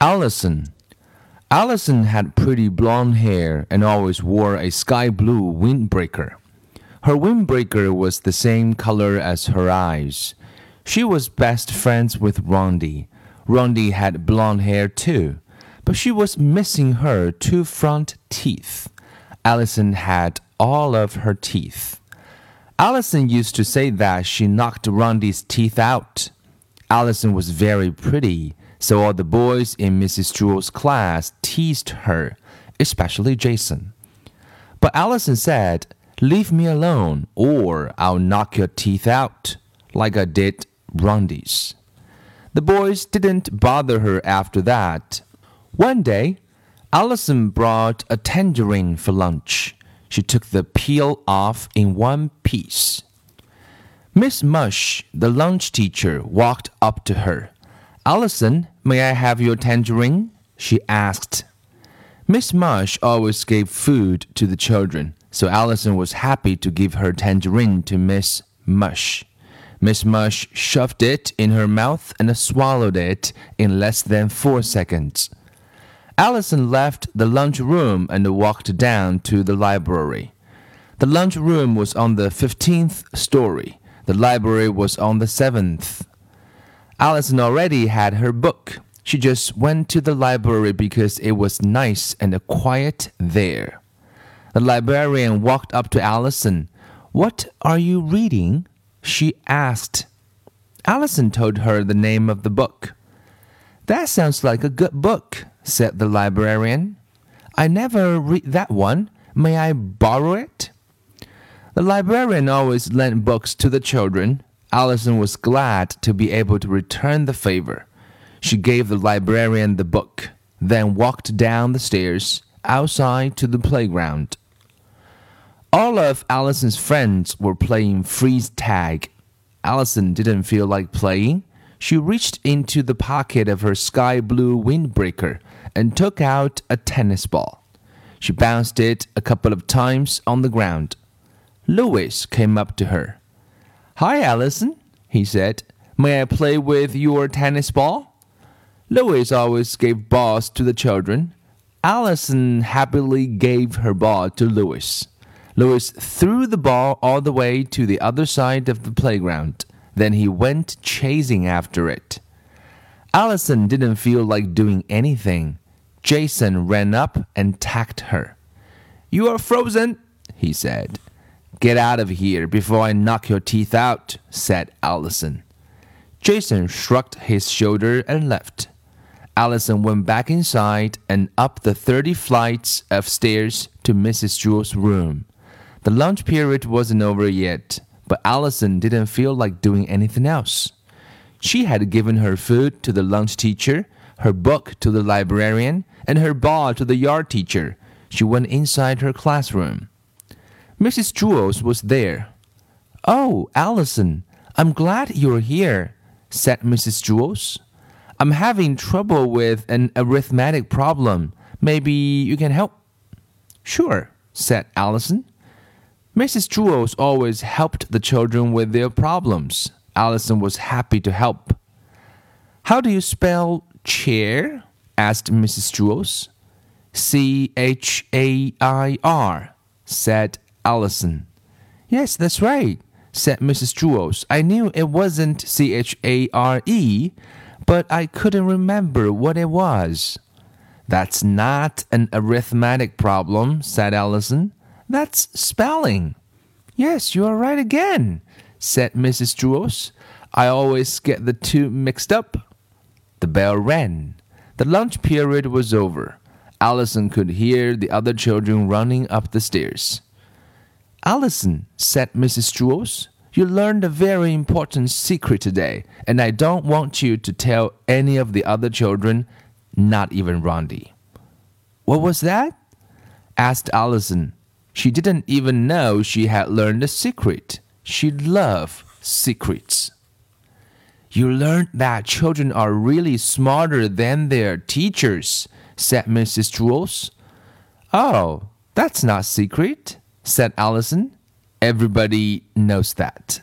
Allison. Allison had pretty blonde hair and always wore a sky blue windbreaker. Her windbreaker was the same color as her eyes. She was best friends with Rondi. Rondi had blonde hair too, but she was missing her two front teeth. Allison had all of her teeth. Allison used to say that she knocked Rondi's teeth out. Allison was very pretty, so all the boys in Mrs. Jewls's class teased her, especially Jason. But Allison said, Leave me alone, or I'll knock your teeth out, like I did Rondi's. The boys didn't bother her after that. One day, Allison brought a tangerine for lunch. She took the peel off in one piece. Miss Mush, the lunch teacher, walked up to her. Allison, may I have your tangerine? she asked. Miss Mush always gave food to the children, so Allison was happy to give her tangerine to Miss Mush. Miss Mush shoved it in her mouth and swallowed it in less than four seconds. Allison left the lunch room and walked down to the library. The lunch room was on the 15th story. The library was on the 7th. Allison already had her book. She just went to the library because it was nice and quiet there. The librarian walked up to Allison. What are you reading? she asked. Allison told her the name of the book. That sounds like a good book, said the librarian. I never read that one. May I borrow it? The librarian always lent books to the children. Allison was glad to be able to return the favor. She gave the librarian the book, then walked down the stairs outside to the playground. All of Allison's friends were playing freeze tag. Allison didn't feel like playing. She reached into the pocket of her sky blue windbreaker and took out a tennis ball. She bounced it a couple of times on the ground. Louis came up to her. Hi, Allison, he said. May I play with your tennis ball? Louis always gave balls to the children. Allison happily gave her ball to Louis. Louis threw the ball all the way to the other side of the playground. Then he went chasing after it. Allison didn't feel like doing anything. Jason ran up and tacked her. You are frozen, he said. Get out of here before I knock your teeth out, said Allison. Jason shrugged his shoulder and left. Allison went back inside and up the 30 flights of stairs to Mrs. Jewls's room. The lunch period wasn't over yet, but Allison didn't feel like doing anything else. She had given her food to the lunch teacher, her book to the librarian, and her ball to the yard teacher. She went inside her classroom. Mrs. Jewls was there. Oh, Allison, I'm glad you're here, said Mrs. Jewls. I'm having trouble with an arithmetic problem. Maybe you can help? Sure, said Allison. Mrs. Jewls always helped the children with their problems. Allison was happy to help. How do you spell chair? asked Mrs. Jewls. C H A I R, said Allison. Yes, that's right, said Mrs. Jewls. I knew it wasn't C H A R E, but I couldn't remember what it was. That's not an arithmetic problem, said Allison. That's spelling. Yes, you are right again, said Mrs. Jewls. I always get the two mixed up. The bell rang. The lunch period was over. Allison could hear the other children running up the stairs. Allison, said Mrs. Jewls, you learned a very important secret today, and I don't want you to tell any of the other children, not even Rondi. What was that? asked Allison. She didn't even know she had learned a secret. She loved secrets. You learned that children are really smarter than their teachers, said Mrs. Jewls. Oh, that's not secret, said Allison. Everybody knows that.